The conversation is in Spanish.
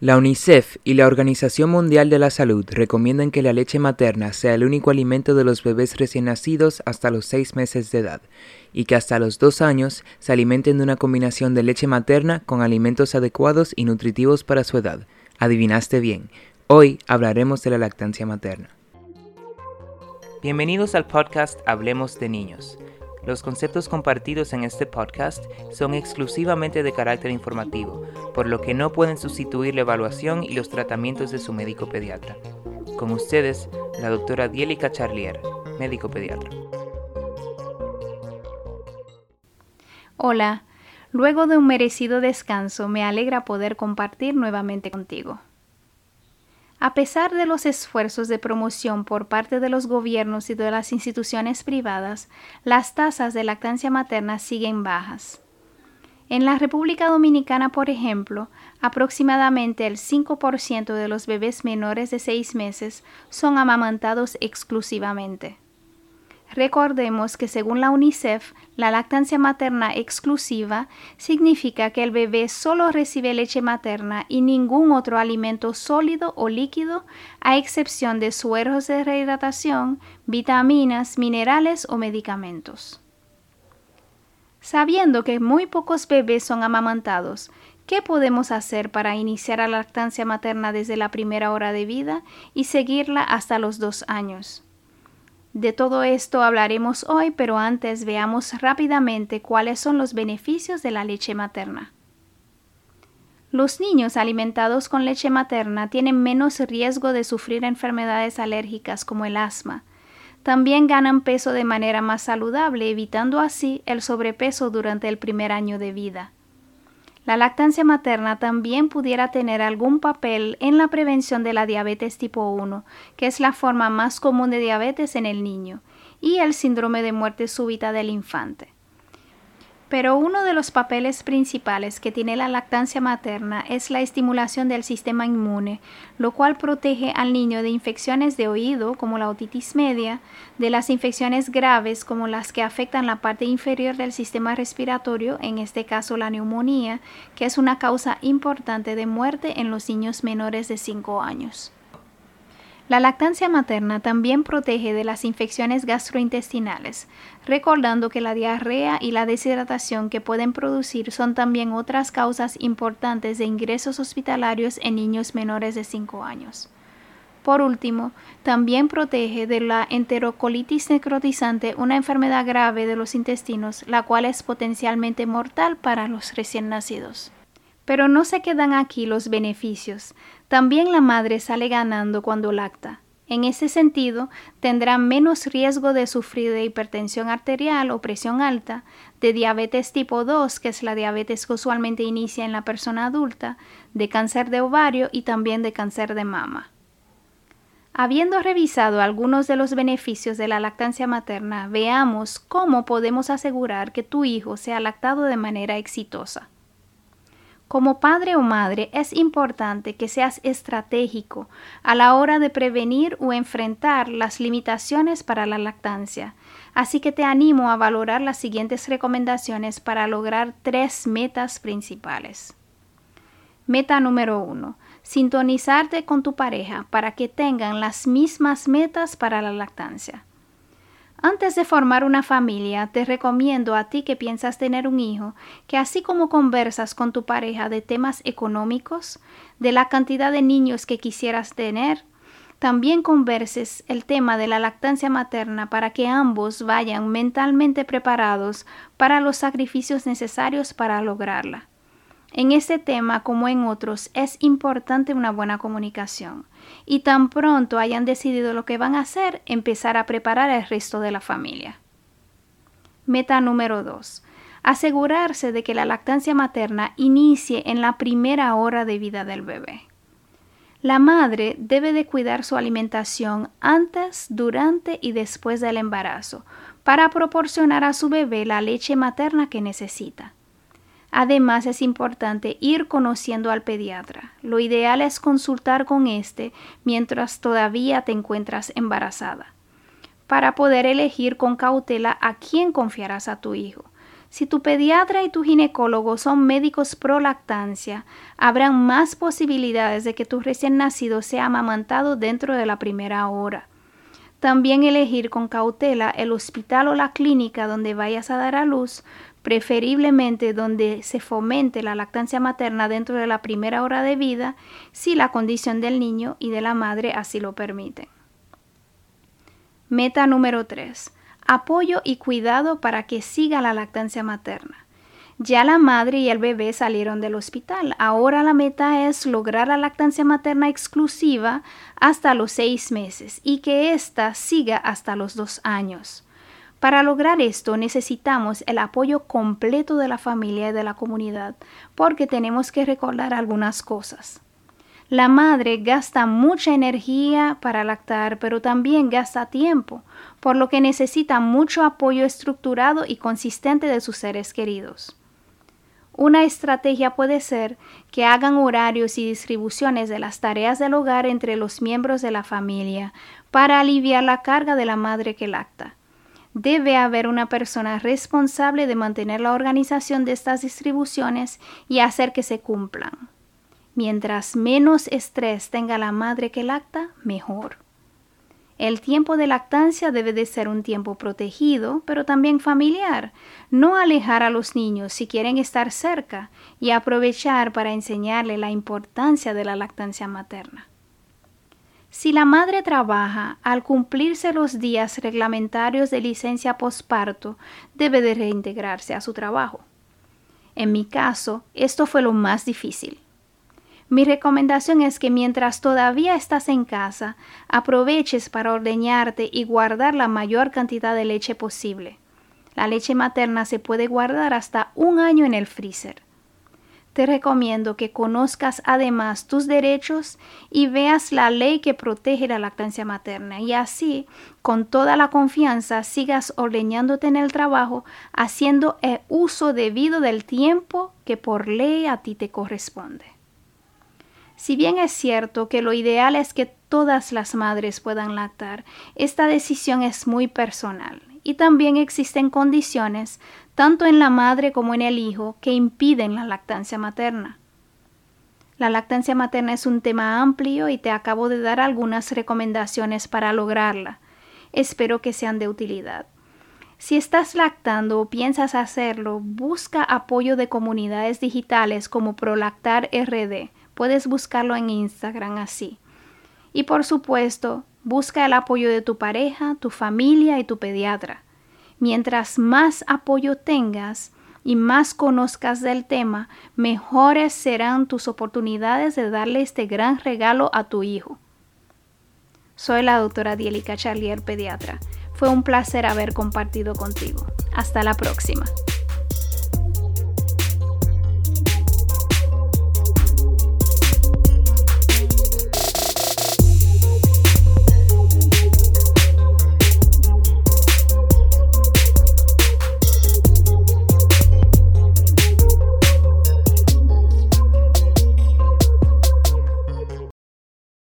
La UNICEF y la Organización Mundial de la Salud recomiendan que la leche materna sea el único alimento de los bebés recién nacidos hasta los seis meses de edad y que hasta los dos años se alimenten de una combinación de leche materna con alimentos adecuados y nutritivos para su edad. Adivinaste bien, hoy hablaremos de la lactancia materna. Bienvenidos al podcast Hablemos de Niños. Los conceptos compartidos en este podcast son exclusivamente de carácter informativo, por lo que no pueden sustituir la evaluación y los tratamientos de su médico pediatra. Con ustedes, la doctora Dielica Charlier, médico pediatra. Hola, luego de un merecido descanso me alegra poder compartir nuevamente contigo. A pesar de los esfuerzos de promoción por parte de los gobiernos y de las instituciones privadas, las tasas de lactancia materna siguen bajas. En la República Dominicana, por ejemplo, aproximadamente el 5% de los bebés menores de 6 meses son amamantados exclusivamente. Recordemos que según la UNICEF, la lactancia materna exclusiva significa que el bebé solo recibe leche materna y ningún otro alimento sólido o líquido, a excepción de sueros de rehidratación, vitaminas, minerales o medicamentos. Sabiendo que muy pocos bebés son amamantados, ¿qué podemos hacer para iniciar la lactancia materna desde la primera hora de vida y seguirla hasta los dos años? De todo esto hablaremos hoy, pero antes veamos rápidamente cuáles son los beneficios de la leche materna. Los niños alimentados con leche materna tienen menos riesgo de sufrir enfermedades alérgicas como el asma. También ganan peso de manera más saludable, evitando así el sobrepeso durante el primer año de vida. La lactancia materna también pudiera tener algún papel en la prevención de la diabetes tipo 1, que es la forma más común de diabetes en el niño, y el síndrome de muerte súbita del infante. Pero uno de los papeles principales que tiene la lactancia materna es la estimulación del sistema inmune, lo cual protege al niño de infecciones de oído como la otitis media, de las infecciones graves como las que afectan la parte inferior del sistema respiratorio, en este caso la neumonía, que es una causa importante de muerte en los niños menores de 5 años. La lactancia materna también protege de las infecciones gastrointestinales, recordando que la diarrea y la deshidratación que pueden producir son también otras causas importantes de ingresos hospitalarios en niños menores de 5 años. Por último, también protege de la enterocolitis necrotizante, una enfermedad grave de los intestinos, la cual es potencialmente mortal para los recién nacidos. Pero no se quedan aquí los beneficios. También la madre sale ganando cuando lacta. En ese sentido, tendrá menos riesgo de sufrir de hipertensión arterial o presión alta, de diabetes tipo 2, que es la diabetes que usualmente inicia en la persona adulta, de cáncer de ovario y también de cáncer de mama. Habiendo revisado algunos de los beneficios de la lactancia materna, veamos cómo podemos asegurar que tu hijo sea lactado de manera exitosa. Como padre o madre es importante que seas estratégico a la hora de prevenir o enfrentar las limitaciones para la lactancia. Así que te animo a valorar las siguientes recomendaciones para lograr tres metas principales. Meta número uno. Sintonizarte con tu pareja para que tengan las mismas metas para la lactancia. Antes de formar una familia, te recomiendo a ti que piensas tener un hijo, que así como conversas con tu pareja de temas económicos, de la cantidad de niños que quisieras tener, también converses el tema de la lactancia materna para que ambos vayan mentalmente preparados para los sacrificios necesarios para lograrla. En este tema, como en otros, es importante una buena comunicación y tan pronto hayan decidido lo que van a hacer, empezar a preparar el resto de la familia. Meta número 2. Asegurarse de que la lactancia materna inicie en la primera hora de vida del bebé. La madre debe de cuidar su alimentación antes, durante y después del embarazo para proporcionar a su bebé la leche materna que necesita. Además, es importante ir conociendo al pediatra. Lo ideal es consultar con éste mientras todavía te encuentras embarazada, para poder elegir con cautela a quién confiarás a tu hijo. Si tu pediatra y tu ginecólogo son médicos pro lactancia, habrán más posibilidades de que tu recién nacido sea amamantado dentro de la primera hora. También elegir con cautela el hospital o la clínica donde vayas a dar a luz, preferiblemente donde se fomente la lactancia materna dentro de la primera hora de vida, si la condición del niño y de la madre así lo permiten. Meta número 3 apoyo y cuidado para que siga la lactancia materna. Ya la madre y el bebé salieron del hospital. Ahora la meta es lograr la lactancia materna exclusiva hasta los seis meses y que ésta siga hasta los dos años. Para lograr esto necesitamos el apoyo completo de la familia y de la comunidad porque tenemos que recordar algunas cosas. La madre gasta mucha energía para lactar, pero también gasta tiempo, por lo que necesita mucho apoyo estructurado y consistente de sus seres queridos. Una estrategia puede ser que hagan horarios y distribuciones de las tareas del hogar entre los miembros de la familia para aliviar la carga de la madre que lacta. Debe haber una persona responsable de mantener la organización de estas distribuciones y hacer que se cumplan. Mientras menos estrés tenga la madre que lacta, mejor. El tiempo de lactancia debe de ser un tiempo protegido, pero también familiar. No alejar a los niños si quieren estar cerca y aprovechar para enseñarle la importancia de la lactancia materna. Si la madre trabaja, al cumplirse los días reglamentarios de licencia posparto, debe de reintegrarse a su trabajo. En mi caso, esto fue lo más difícil. Mi recomendación es que mientras todavía estás en casa, aproveches para ordeñarte y guardar la mayor cantidad de leche posible. La leche materna se puede guardar hasta un año en el freezer. Te recomiendo que conozcas además tus derechos y veas la ley que protege la lactancia materna y así, con toda la confianza, sigas ordeñándote en el trabajo, haciendo el uso debido del tiempo que por ley a ti te corresponde. Si bien es cierto que lo ideal es que todas las madres puedan lactar, esta decisión es muy personal y también existen condiciones, tanto en la madre como en el hijo, que impiden la lactancia materna. La lactancia materna es un tema amplio y te acabo de dar algunas recomendaciones para lograrla. Espero que sean de utilidad. Si estás lactando o piensas hacerlo, busca apoyo de comunidades digitales como Prolactar RD Puedes buscarlo en Instagram así. Y por supuesto, busca el apoyo de tu pareja, tu familia y tu pediatra. Mientras más apoyo tengas y más conozcas del tema, mejores serán tus oportunidades de darle este gran regalo a tu hijo. Soy la doctora Dielica Charlier, pediatra. Fue un placer haber compartido contigo. Hasta la próxima.